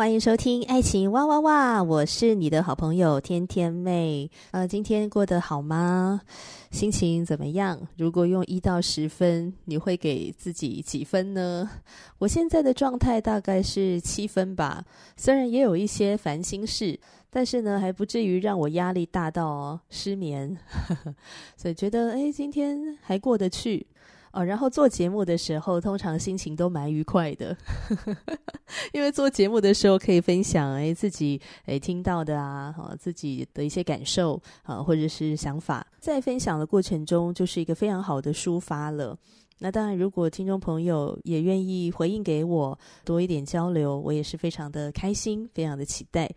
欢迎收听《爱情哇哇哇》，我是你的好朋友天天妹。呃，今天过得好吗？心情怎么样？如果用一到十分，你会给自己几分呢？我现在的状态大概是七分吧。虽然也有一些烦心事，但是呢，还不至于让我压力大到失眠。所以觉得，哎，今天还过得去。哦，然后做节目的时候，通常心情都蛮愉快的，因为做节目的时候可以分享哎自己哎听到的啊，哈自己的一些感受啊，或者是想法，在分享的过程中就是一个非常好的抒发了。那当然，如果听众朋友也愿意回应给我多一点交流，我也是非常的开心，非常的期待。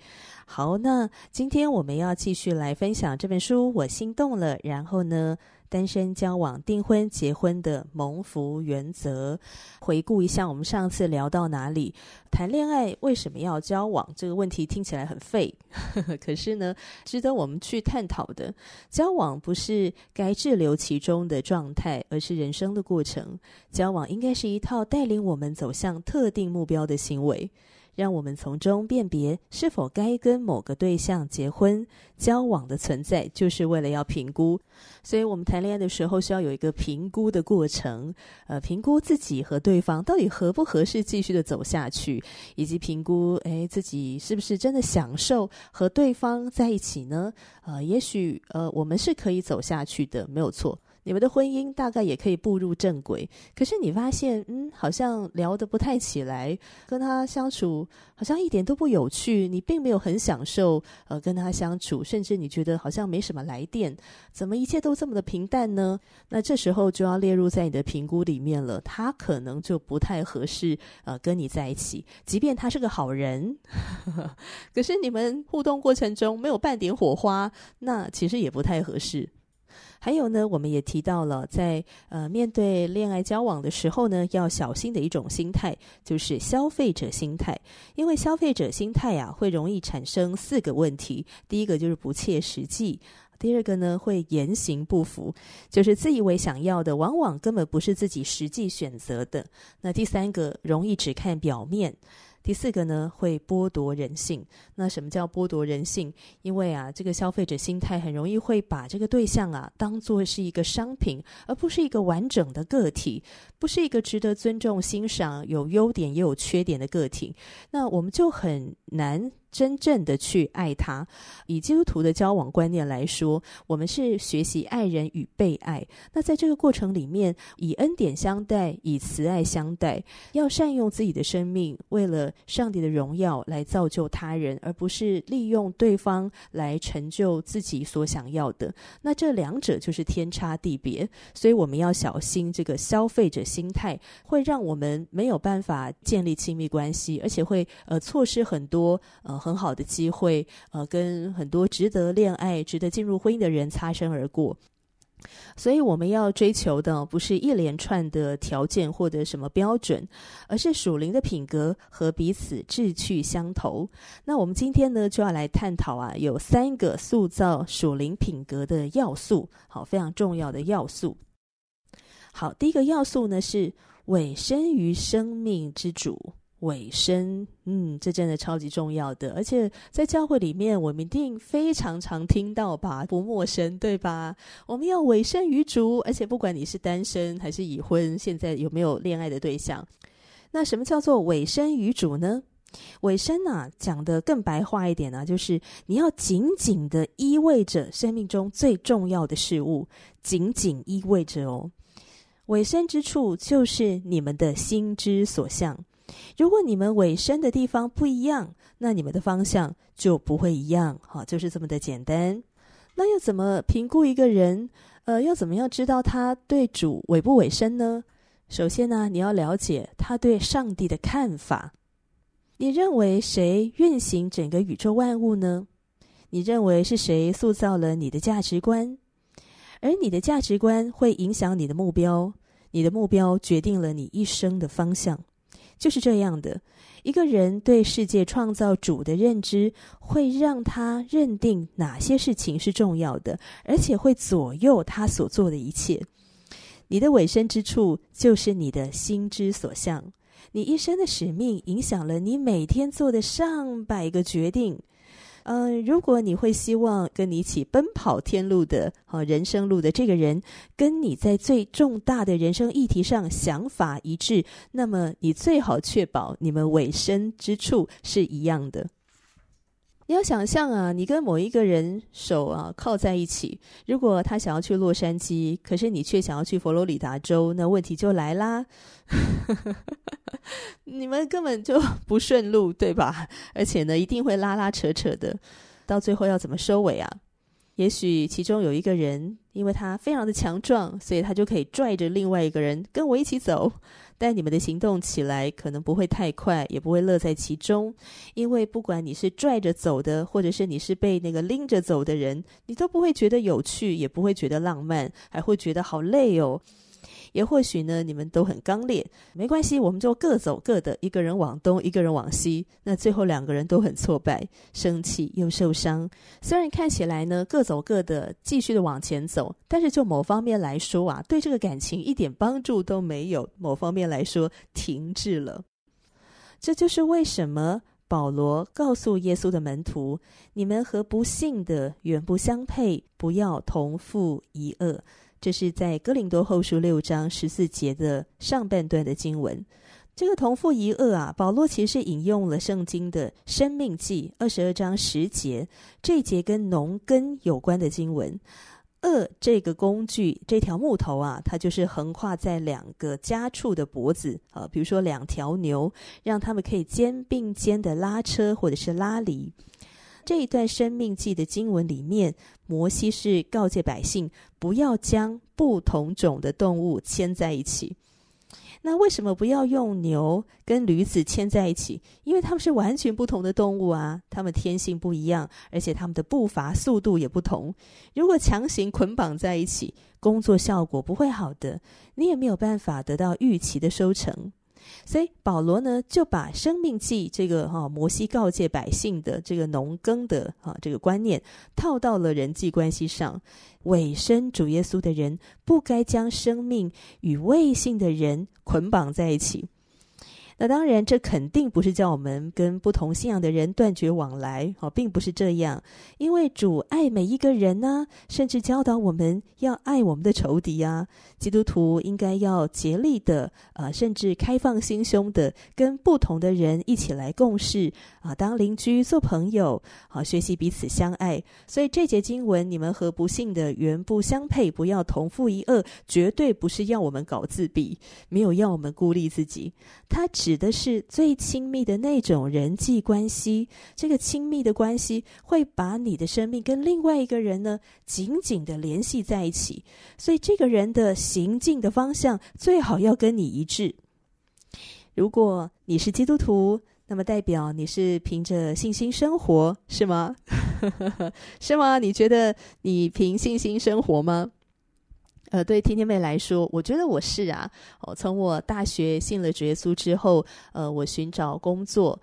好，那今天我们要继续来分享这本书，我心动了。然后呢，单身、交往、订婚、结婚的蒙福原则，回顾一下我们上次聊到哪里？谈恋爱为什么要交往？这个问题听起来很废，可是呢，值得我们去探讨的。交往不是该滞留其中的状态，而是人生的过程。交往应该是一套带领我们走向特定目标的行为。让我们从中辨别是否该跟某个对象结婚。交往的存在就是为了要评估，所以我们谈恋爱的时候需要有一个评估的过程，呃，评估自己和对方到底合不合适继续的走下去，以及评估，诶，自己是不是真的享受和对方在一起呢？呃，也许，呃，我们是可以走下去的，没有错。你们的婚姻大概也可以步入正轨，可是你发现，嗯，好像聊得不太起来，跟他相处好像一点都不有趣，你并没有很享受，呃，跟他相处，甚至你觉得好像没什么来电，怎么一切都这么的平淡呢？那这时候就要列入在你的评估里面了，他可能就不太合适，呃，跟你在一起，即便他是个好人，可是你们互动过程中没有半点火花，那其实也不太合适。还有呢，我们也提到了在，呃面对恋爱交往的时候呢，要小心的一种心态，就是消费者心态。因为消费者心态啊，会容易产生四个问题。第一个就是不切实际，第二个呢会言行不符，就是自以为想要的，往往根本不是自己实际选择的。那第三个容易只看表面。第四个呢，会剥夺人性。那什么叫剥夺人性？因为啊，这个消费者心态很容易会把这个对象啊当做是一个商品，而不是一个完整的个体，不是一个值得尊重、欣赏、有优点也有缺点的个体。那我们就很难。真正的去爱他，以基督徒的交往观念来说，我们是学习爱人与被爱。那在这个过程里面，以恩典相待，以慈爱相待，要善用自己的生命，为了上帝的荣耀来造就他人，而不是利用对方来成就自己所想要的。那这两者就是天差地别，所以我们要小心这个消费者心态，会让我们没有办法建立亲密关系，而且会呃错失很多呃。很好的机会，呃，跟很多值得恋爱、值得进入婚姻的人擦身而过。所以，我们要追求的不是一连串的条件或者什么标准，而是属灵的品格和彼此志趣相投。那我们今天呢，就要来探讨啊，有三个塑造属灵品格的要素，好，非常重要的要素。好，第一个要素呢是委身于生命之主。委身，嗯，这真的超级重要的，而且在教会里面，我们一定非常常听到吧，不陌生，对吧？我们要委身于主，而且不管你是单身还是已婚，现在有没有恋爱的对象，那什么叫做委身于主呢？委身啊，讲得更白话一点呢、啊，就是你要紧紧的依偎着生命中最重要的事物，紧紧依偎着哦。委身之处就是你们的心之所向。如果你们委身的地方不一样，那你们的方向就不会一样。好，就是这么的简单。那要怎么评估一个人？呃，要怎么样知道他对主委不委身呢？首先呢，你要了解他对上帝的看法。你认为谁运行整个宇宙万物呢？你认为是谁塑造了你的价值观？而你的价值观会影响你的目标，你的目标决定了你一生的方向。就是这样的，一个人对世界创造主的认知，会让他认定哪些事情是重要的，而且会左右他所做的一切。你的委身之处，就是你的心之所向。你一生的使命，影响了你每天做的上百个决定。嗯、呃，如果你会希望跟你一起奔跑天路的、啊人生路的这个人，跟你在最重大的人生议题上想法一致，那么你最好确保你们委身之处是一样的。你要想象啊，你跟某一个人手啊靠在一起，如果他想要去洛杉矶，可是你却想要去佛罗里达州，那问题就来啦。你们根本就不顺路，对吧？而且呢，一定会拉拉扯扯的，到最后要怎么收尾啊？也许其中有一个人，因为他非常的强壮，所以他就可以拽着另外一个人跟我一起走。但你们的行动起来可能不会太快，也不会乐在其中，因为不管你是拽着走的，或者是你是被那个拎着走的人，你都不会觉得有趣，也不会觉得浪漫，还会觉得好累哦。也或许呢，你们都很刚烈，没关系，我们就各走各的，一个人往东，一个人往西，那最后两个人都很挫败，生气又受伤。虽然看起来呢，各走各的，继续的往前走，但是就某方面来说啊，对这个感情一点帮助都没有。某方面来说，停滞了。这就是为什么保罗告诉耶稣的门徒：“你们和不信的远不相配，不要同负一轭。”这是在哥林多后书六章十四节的上半段的经文。这个同父一轭啊，保罗其实引用了圣经的生命记二十二章十节，这一节跟农耕有关的经文。轭这个工具，这条木头啊，它就是横跨在两个家畜的脖子啊，比如说两条牛，让他们可以肩并肩的拉车或者是拉犁。这一段生命记的经文里面，摩西是告诫百姓不要将不同种的动物牵在一起。那为什么不要用牛跟驴子牵在一起？因为它们是完全不同的动物啊，它们天性不一样，而且它们的步伐速度也不同。如果强行捆绑在一起，工作效果不会好的，你也没有办法得到预期的收成。所以保罗呢，就把生命记这个哈、摩西告诫百姓的这个农耕的哈、啊、这个观念套到了人际关系上。委身主耶稣的人，不该将生命与未信的人捆绑在一起。那当然，这肯定不是叫我们跟不同信仰的人断绝往来，哦，并不是这样。因为主爱每一个人呢，甚至教导我们要爱我们的仇敌啊。基督徒应该要竭力的，啊，甚至开放心胸的，跟不同的人一起来共事啊，当邻居、做朋友，啊，学习彼此相爱。所以这节经文，你们和不信的原不相配，不要同负一恶，绝对不是要我们搞自闭，没有要我们孤立自己。他。指的是最亲密的那种人际关系，这个亲密的关系会把你的生命跟另外一个人呢紧紧的联系在一起，所以这个人的行进的方向最好要跟你一致。如果你是基督徒，那么代表你是凭着信心生活，是吗？是吗？你觉得你凭信心生活吗？呃，对天天妹来说，我觉得我是啊。哦，从我大学信了主耶稣之后，呃，我寻找工作，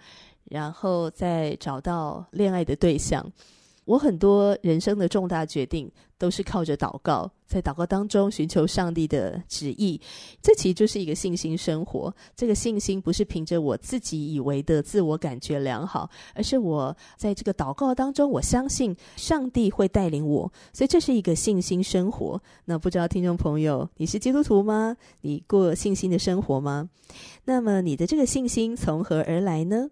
然后再找到恋爱的对象。我很多人生的重大决定都是靠着祷告，在祷告当中寻求上帝的旨意，这其实就是一个信心生活。这个信心不是凭着我自己以为的自我感觉良好，而是我在这个祷告当中，我相信上帝会带领我，所以这是一个信心生活。那不知道听众朋友，你是基督徒吗？你过信心的生活吗？那么你的这个信心从何而来呢？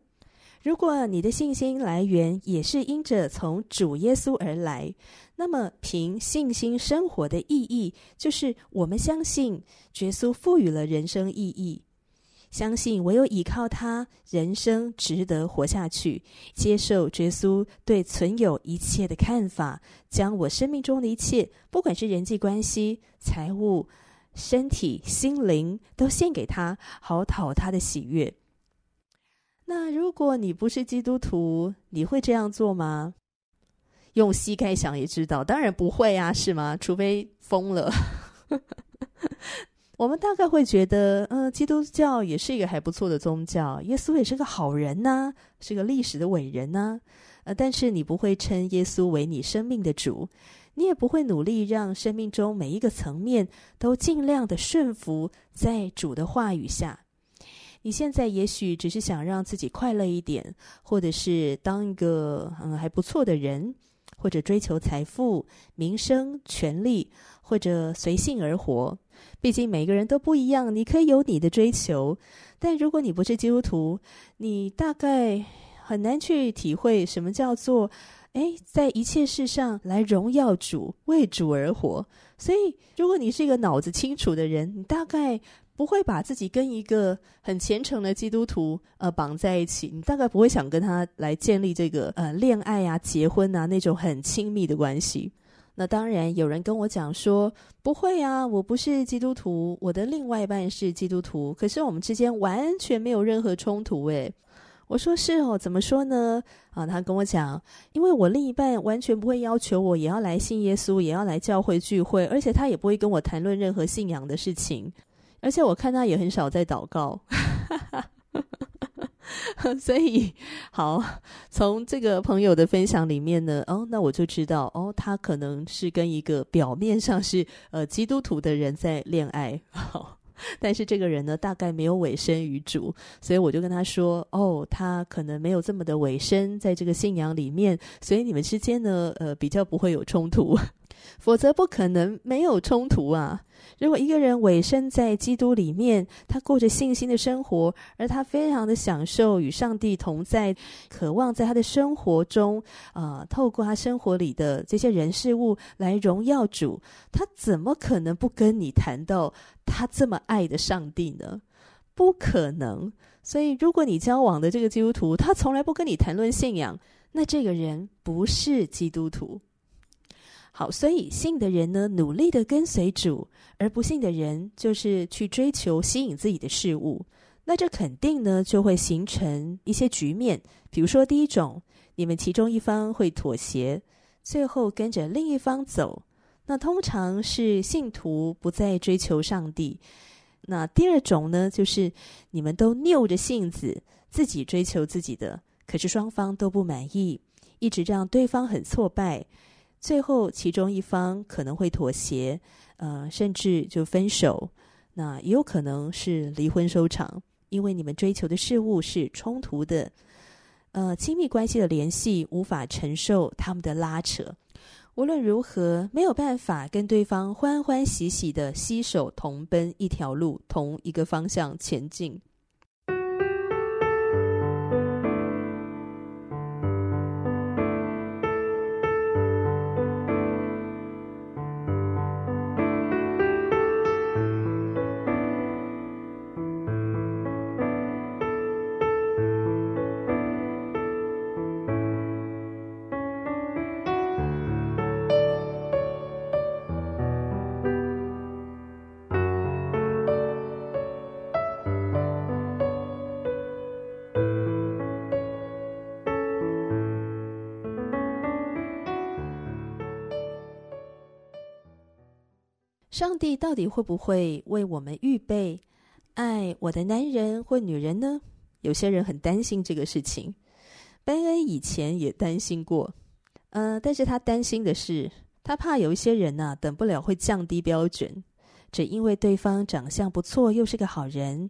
如果你的信心来源也是因着从主耶稣而来，那么凭信心生活的意义，就是我们相信耶稣赋予了人生意义。相信唯有依靠他，人生值得活下去。接受耶稣对存有一切的看法，将我生命中的一切，不管是人际关系、财务、身体、心灵，都献给他，好讨他的喜悦。那如果你不是基督徒，你会这样做吗？用膝盖想也知道，当然不会啊，是吗？除非疯了。我们大概会觉得，嗯、基督教也是一个还不错的宗教，耶稣也是个好人呐、是个历史的伟人呐、呃，但是你不会称耶稣为你生命的主，你也不会努力让生命中每一个层面都尽量的顺服在主的话语下。你现在也许只是想让自己快乐一点，或者是当一个嗯还不错的人，或者追求财富、名声、权力，或者随性而活。毕竟每个人都不一样，你可以有你的追求，但如果你不是基督徒，你大概很难去体会什么叫做，哎，在一切事上来荣耀主，为主而活。所以，如果你是一个脑子清楚的人，你大概不会把自己跟一个很虔诚的基督徒呃绑在一起，你大概不会想跟他来建立这个呃恋爱啊、结婚啊那种很亲密的关系。那当然，有人跟我讲说，不会啊，我不是基督徒，我的另外一半是基督徒，可是我们之间完全没有任何冲突。诶，我说是哦，怎么说呢？啊，他跟我讲，因为我另一半完全不会要求我也要来信耶稣，也要来教会聚会，而且他也不会跟我谈论任何信仰的事情，而且我看他也很少在祷告。所以，好，从这个朋友的分享里面呢，哦，那我就知道，哦，他可能是跟一个表面上是呃基督徒的人在恋爱，好，但是这个人呢，大概没有委身于主，所以我就跟他说，哦，他可能没有这么的委身在这个信仰里面，所以你们之间呢，呃，比较不会有冲突，否则不可能没有冲突啊。如果一个人委身在基督里面，他过着信心的生活，而他非常的享受与上帝同在，渴望在他的生活中，啊、透过他生活里的这些人事物来荣耀主，他怎么可能不跟你谈到他这么爱的上帝呢？不可能。所以，如果你交往的这个基督徒，他从来不跟你谈论信仰，那这个人不是基督徒。好，所以信的人呢，努力的跟随主，而不信的人就是去追求吸引自己的事物。那这肯定呢，就会形成一些局面。比如说，第一种，你们其中一方会妥协，最后跟着另一方走。那通常是信徒不再追求上帝。那第二种呢，就是你们都拗着性子，自己追求自己的，可是双方都不满意，一直让对方很挫败。最后，其中一方可能会妥协，呃，甚至就分手。那也有可能是离婚收场，因为你们追求的事物是冲突的，呃，亲密关系的联系无法承受他们的拉扯。无论如何，没有办法跟对方欢欢喜喜的携手同奔一条路，同一个方向前进。上帝到底会不会为我们预备爱我的男人或女人呢？有些人很担心这个事情。班恩以前也担心过，呃，但是他担心的是，他怕有一些人呐、等不了会降低标准，只因为对方长相不错，又是个好人，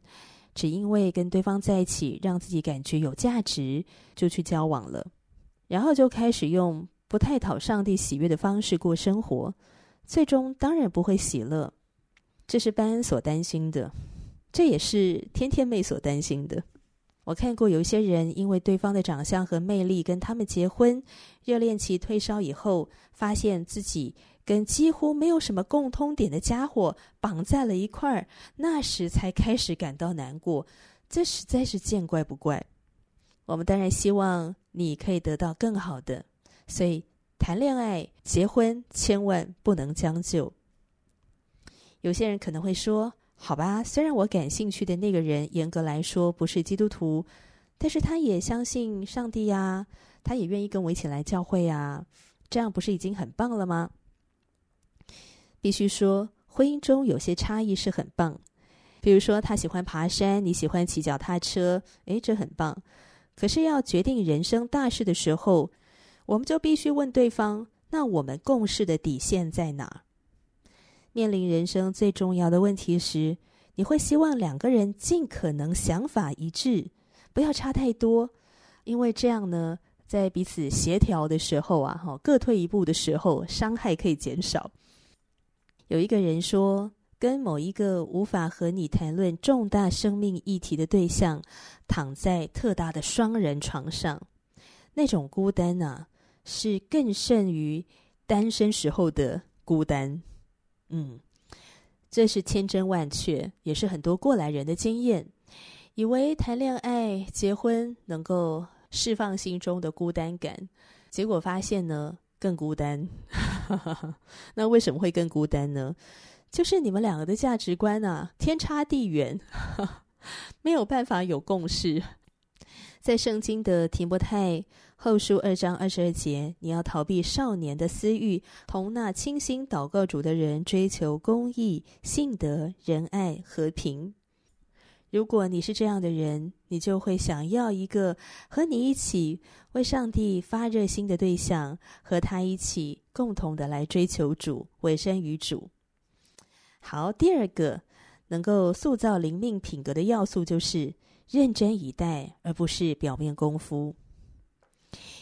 只因为跟对方在一起让自己感觉有价值，就去交往了，然后就开始用不太讨上帝喜悦的方式过生活。最终当然不会喜乐，这是班恩所担心的，这也是天天妹所担心的。我看过有一些人因为对方的长相和魅力跟他们结婚，热恋期退烧以后，发现自己跟几乎没有什么共通点的家伙绑在了一块儿，那时才开始感到难过。这实在是见怪不怪。我们当然希望你可以得到更好的，所以谈恋爱、结婚千万不能将就。有些人可能会说：“好吧，虽然我感兴趣的那个人严格来说不是基督徒，但是他也相信上帝呀，他也愿意跟我一起来教会呀，这样不是已经很棒了吗？”必须说，婚姻中有些差异是很棒。比如说，他喜欢爬山，你喜欢骑脚踏车，诶，这很棒。可是要决定人生大事的时候，我们就必须问对方：那我们共事的底线在哪？面临人生最重要的问题时，你会希望两个人尽可能想法一致，不要差太多，因为这样呢，在彼此协调的时候啊，哈，各退一步的时候，伤害可以减少。有一个人说，跟某一个无法和你谈论重大生命议题的对象，躺在特大的双人床上，那种孤单啊，是更胜于单身时候的孤单。嗯，这是千真万确，也是很多过来人的经验，以为谈恋爱、结婚能够释放心中的孤单感，结果发现呢，更孤单。那为什么会更孤单呢？就是你们两个的价值观啊，天差地远，没有办法有共识。在圣经的提摩太后书二章二十二节，你要逃避少年的私欲，同那倾心祷告主的人追求公义、信德、仁爱、和平。如果你是这样的人，你就会想要一个和你一起为上帝发热心的对象，和他一起共同的来追求主，委身于主。好，第二个能够塑造灵命品格的要素就是认真以待，而不是表面功夫。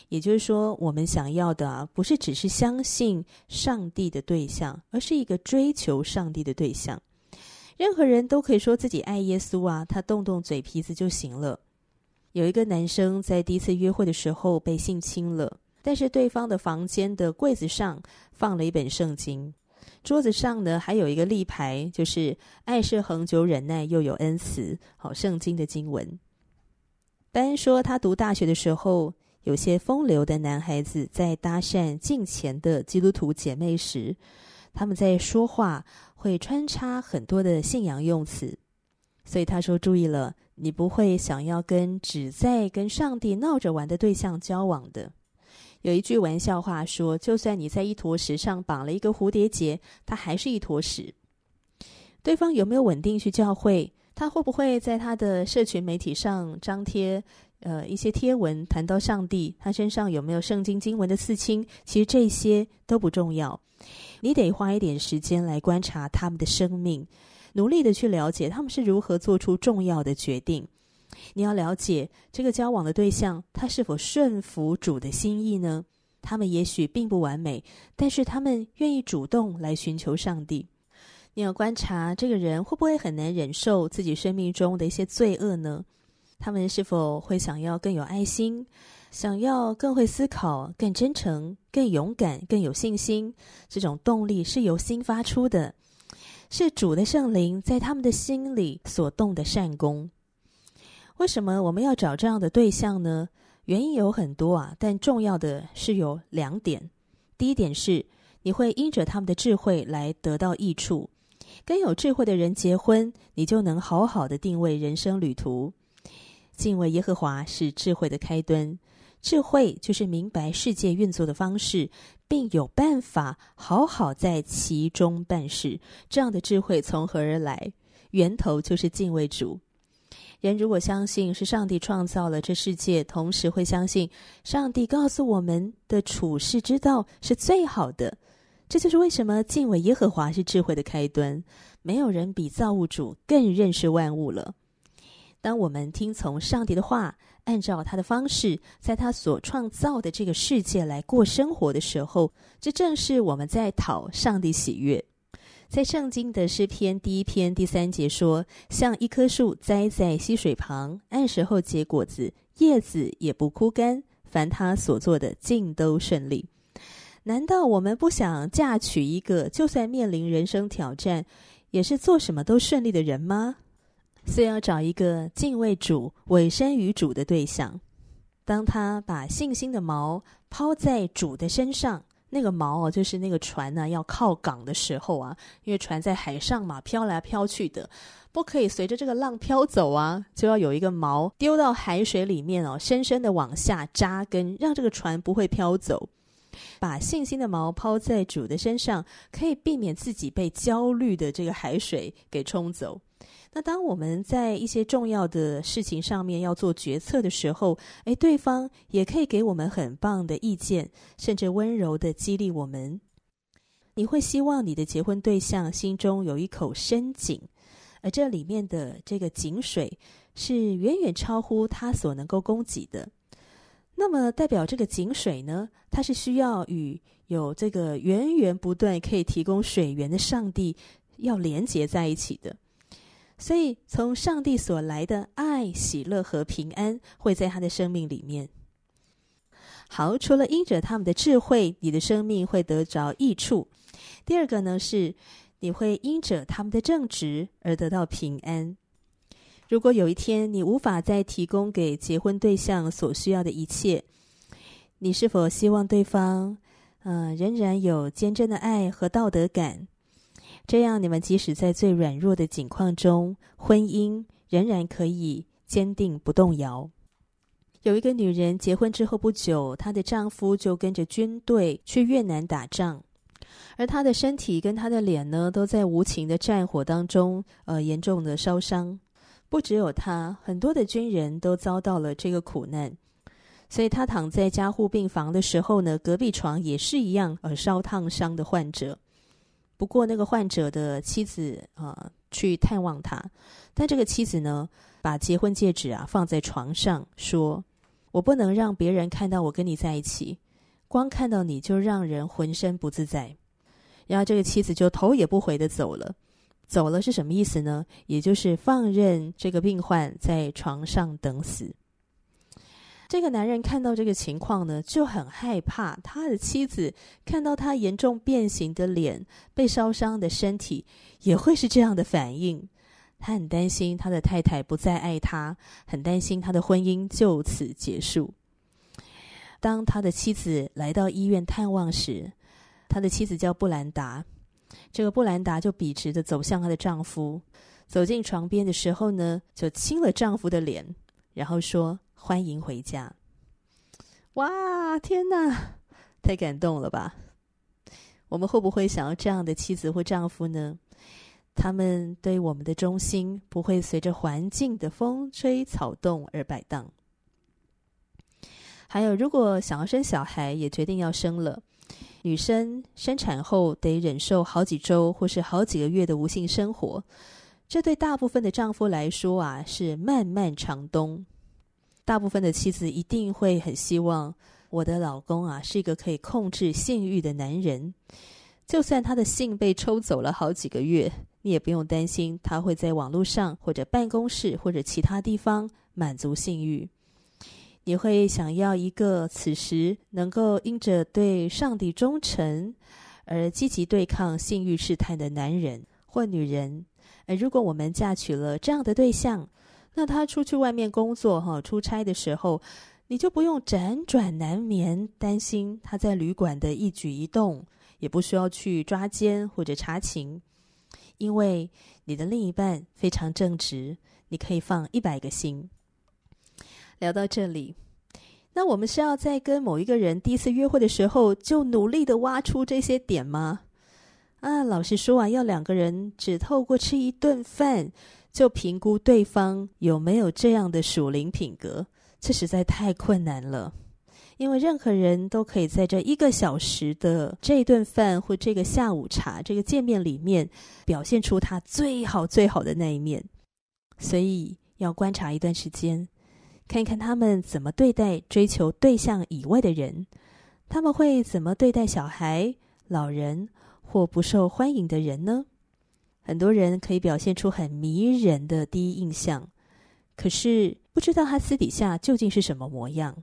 也就是说，我们想要的啊，不是只是相信上帝的对象，而是一个追求上帝的对象。任何人都可以说自己爱耶稣啊，他动动嘴皮子就行了。有一个男生在第一次约会的时候被性侵了，但是对方的房间的柜子上放了一本圣经，桌子上呢还有一个立牌，就是“爱是恒久忍耐，又有恩慈”。好，圣经的经文。单说他读大学的时候，有些风流的男孩子在搭讪近前的基督徒姐妹时，他们在说话。会穿插很多的信仰用词，所以他说：“注意了，你不会想要跟只在跟上帝闹着玩的对象交往的。”有一句玩笑话说：“就算你在一坨屎上绑了一个蝴蝶结，它还是一坨屎。”对方有没有稳定去教会？他会不会在他的社群媒体上张贴呃一些贴文谈到上帝？他身上有没有圣经经文的刺青？其实这些都不重要。你得花一点时间来观察他们的生命，努力的去了解他们是如何做出重要的决定。你要了解这个交往的对象，他是否顺服主的心意呢？他们也许并不完美，但是他们愿意主动来寻求上帝。你要观察这个人会不会很难忍受自己生命中的一些罪恶呢？他们是否会想要更有爱心？想要更会思考、更真诚、更勇敢、更有信心，这种动力是由心发出的，是主的圣灵在他们的心里所动的善功。为什么我们要找这样的对象呢？原因有很多啊，但重要的是有两点。第一点是，你会因着他们的智慧来得到益处。跟有智慧的人结婚，你就能好好的定位人生旅途。敬畏耶和华是智慧的开端。智慧就是明白世界运作的方式，并有办法好好在其中办事。这样的智慧从何而来？源头就是敬畏主。人如果相信是上帝创造了这世界，同时会相信上帝告诉我们的处世之道是最好的。这就是为什么敬畏耶和华是智慧的开端。没有人比造物主更认识万物了。当我们听从上帝的话，按照他的方式，在他所创造的这个世界来过生活的时候，这正是我们在讨上帝喜悦。在圣经的诗篇第一篇第三节说：“像一棵树栽在溪水旁，按时候结果子，叶子也不枯干，凡他所做的尽都顺利。”难道我们不想嫁娶一个就算面临人生挑战，也是做什么都顺利的人吗？所以要找一个敬畏主、委身于主的对象。当他把信心的锚抛在主的身上，那个锚哦，就是那个船呢，要靠港的时候啊，因为船在海上嘛，飘来飘去的，不可以随着这个浪飘走啊，就要有一个锚丢到海水里面哦，深深的往下扎根，让这个船不会飘走。把信心的锚抛在主的身上，可以避免自己被焦虑的这个海水给冲走。那当我们在一些重要的事情上面要做决策的时候，诶，对方也可以给我们很棒的意见，甚至温柔的激励我们。你会希望你的结婚对象心中有一口深井，而这里面的这个井水是远远超乎他所能够供给的。那么，代表这个井水呢，它是需要与有这个源源不断可以提供水源的上帝要连接在一起的。所以，从上帝所来的爱、喜乐和平安会在他的生命里面。好，除了因着他们的智慧，你的生命会得着益处。第二个呢，是你会因着他们的正直而得到平安。如果有一天你无法再提供给结婚对象所需要的一切，你是否希望对方，呃，仍然有坚贞的爱和道德感？这样你们即使在最软弱的境况中，婚姻仍然可以坚定不动摇。有一个女人结婚之后不久，她的丈夫就跟着军队去越南打仗，而她的身体跟她的脸呢，都在无情的战火当中，呃，严重的烧伤。不只有她，很多的军人都遭到了这个苦难，所以她躺在加护病房的时候呢，隔壁床也是一样，呃，烧烫伤的患者。不过那个患者的妻子啊，去探望他，但这个妻子呢，把结婚戒指啊放在床上，说：“我不能让别人看到我跟你在一起，光看到你就让人浑身不自在。”然后这个妻子就头也不回的走了。走了是什么意思呢？也就是放任这个病患在床上等死。这个男人看到这个情况呢，就很害怕。他的妻子看到他严重变形的脸、被烧伤的身体，也会是这样的反应。他很担心他的太太不再爱他，很担心他的婚姻就此结束。当他的妻子来到医院探望时，他的妻子叫布兰达。这个布兰达就笔直的走向她的丈夫，走进床边的时候呢，就亲了丈夫的脸，然后说：“欢迎回家。”哇，天哪，太感动了吧！我们会不会想要这样的妻子或丈夫呢？他们对我们的忠心不会随着环境的风吹草动而摆荡。还有，如果想要生小孩，也决定要生了。女生生产后得忍受好几周或是好几个月的无性生活，这对大部分的丈夫来说啊是漫漫长冬。大部分的妻子一定会很希望我的老公啊是一个可以控制性欲的男人，就算他的性被抽走了好几个月，你也不用担心他会在网络上或者办公室或者其他地方满足性欲。你会想要一个此时能够因着对上帝忠诚而积极对抗性欲试探的男人或女人。而如果我们嫁娶了这样的对象，那他出去外面工作哈，出差的时候，你就不用辗转难眠，担心他在旅馆的一举一动，也不需要去抓奸或者查情，因为你的另一半非常正直，你可以放一百个心。聊到这里，那我们是要在跟某一个人第一次约会的时候就努力的挖出这些点吗？啊，老实说啊，要两个人只透过吃一顿饭就评估对方有没有这样的属灵品格，这实在太困难了。因为任何人都可以在这一个小时的这顿饭或这个下午茶这个见面里面表现出他最好最好的那一面，所以要观察一段时间。看看他们怎么对待追求对象以外的人，他们会怎么对待小孩、老人或不受欢迎的人呢？很多人可以表现出很迷人的第一印象，可是不知道他私底下究竟是什么模样。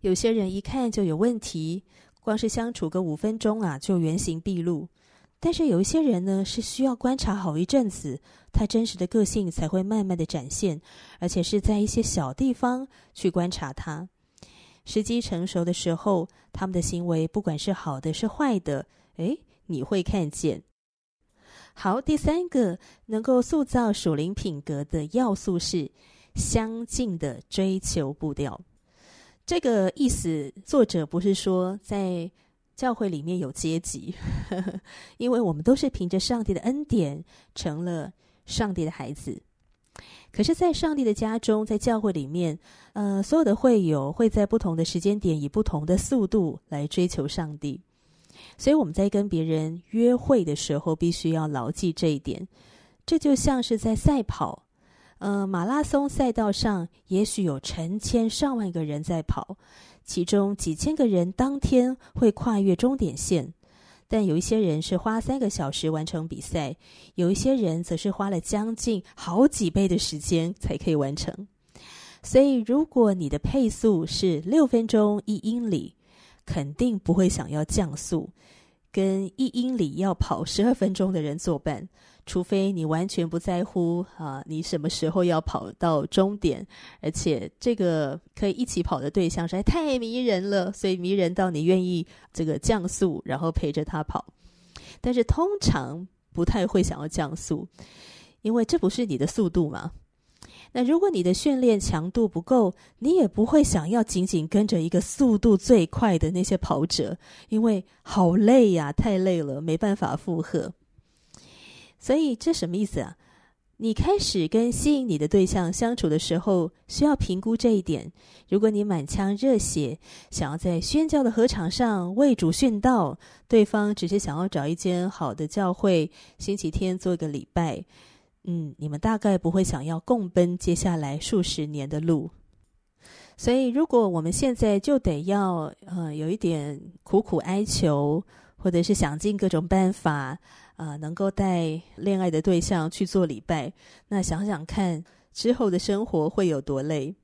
有些人一看就有问题，光是相处个五分钟啊，就原形毕露。但是有一些人呢，是需要观察好一阵子，他真实的个性才会慢慢的展现，而且是在一些小地方去观察他。时机成熟的时候，他们的行为不管是好的是坏的，诶，你会看见。好，第三个能够塑造属灵品格的要素是相近的追求步调。这个意思，作者不是说在教会里面有阶级，呵呵，因为我们都是凭着上帝的恩典成了上帝的孩子。可是，在上帝的家中，在教会里面，呃，所有的会友会在不同的时间点，以不同的速度来追求上帝。所以我们在跟别人约会的时候，必须要牢记这一点。这就像是在赛跑，呃，马拉松赛道上，也许有成千上万个人在跑，其中几千个人当天会跨越终点线，但有一些人是花三个小时完成比赛，有一些人则是花了将近好几倍的时间才可以完成。所以，如果你的配速是六分钟一英里，肯定不会想要降速，跟一英里要跑十二分钟的人作伴，除非你完全不在乎啊，你什么时候要跑到终点，而且这个可以一起跑的对象实在太迷人了，所以迷人到你愿意这个降速，然后陪着他跑。但是通常不太会想要降速，因为这不是你的速度嘛。那如果你的训练强度不够，你也不会想要紧紧跟着一个速度最快的那些跑者，因为好累呀，太累了，没办法负荷。所以这什么意思啊？你开始跟吸引你的对象相处的时候，需要评估这一点。如果你满腔热血，想要在宣教的禾场上为主殉道，对方只是想要找一间好的教会，星期天做个礼拜。嗯，你们大概不会想要共奔接下来数十年的路，所以如果我们现在就得要呃有一点苦苦哀求，或者是想尽各种办法啊、能够带恋爱的对象去做礼拜，那想想看之后的生活会有多累，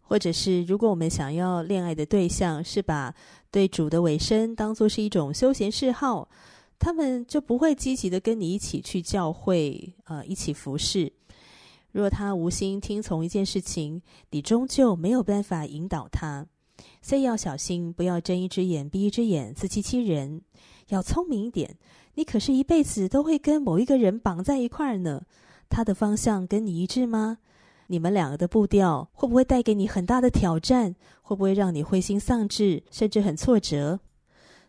或者是如果我们想要恋爱的对象是把对主的委身当作是一种休闲嗜好。他们就不会积极的跟你一起去教会，呃，一起服侍。若他无心听从一件事情，你终究没有办法引导他，所以要小心，不要睁一只眼闭一只眼，自欺欺人。要聪明一点，你可是一辈子都会跟某一个人绑在一块儿呢。他的方向跟你一致吗？你们两个的步调会不会带给你很大的挑战？会不会让你灰心丧志，甚至很挫折？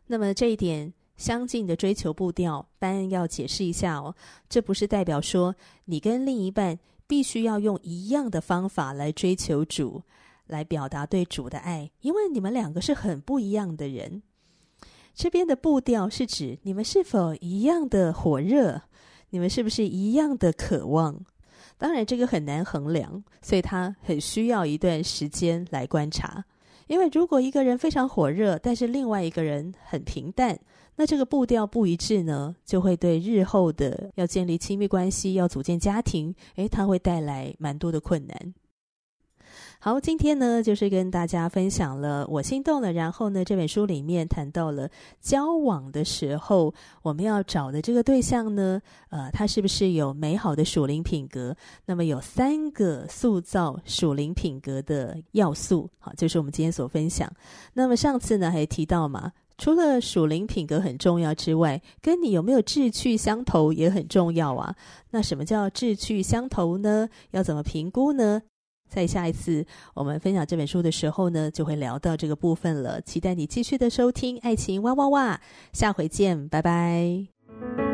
那么这一点。相近的追求步调，当然要解释一下哦。这不是代表说你跟另一半必须要用一样的方法来追求主，来表达对主的爱，因为你们两个是很不一样的人。这边的步调是指你们是否一样的火热，你们是不是一样的渴望？当然，这个很难衡量，所以他很需要一段时间来观察。因为如果一个人非常火热，但是另外一个人很平淡，那这个步调不一致呢，就会对日后的要建立亲密关系、要组建家庭，诶，它会带来蛮多的困难。好，今天呢，就是跟大家分享了我心动了，然后呢，这本书里面谈到了交往的时候，我们要找的这个对象呢，呃，他是不是有美好的属灵品格？那么有三个塑造属灵品格的要素，好，就是我们今天所分享。那么上次呢，还提到嘛。除了属灵品格很重要之外，跟你有没有志趣相投也很重要啊。那什么叫志趣相投呢？要怎么评估呢？在下一次我们分享这本书的时候呢，就会聊到这个部分了。期待你继续的收听《爱情哇哇哇》，下回见，拜拜。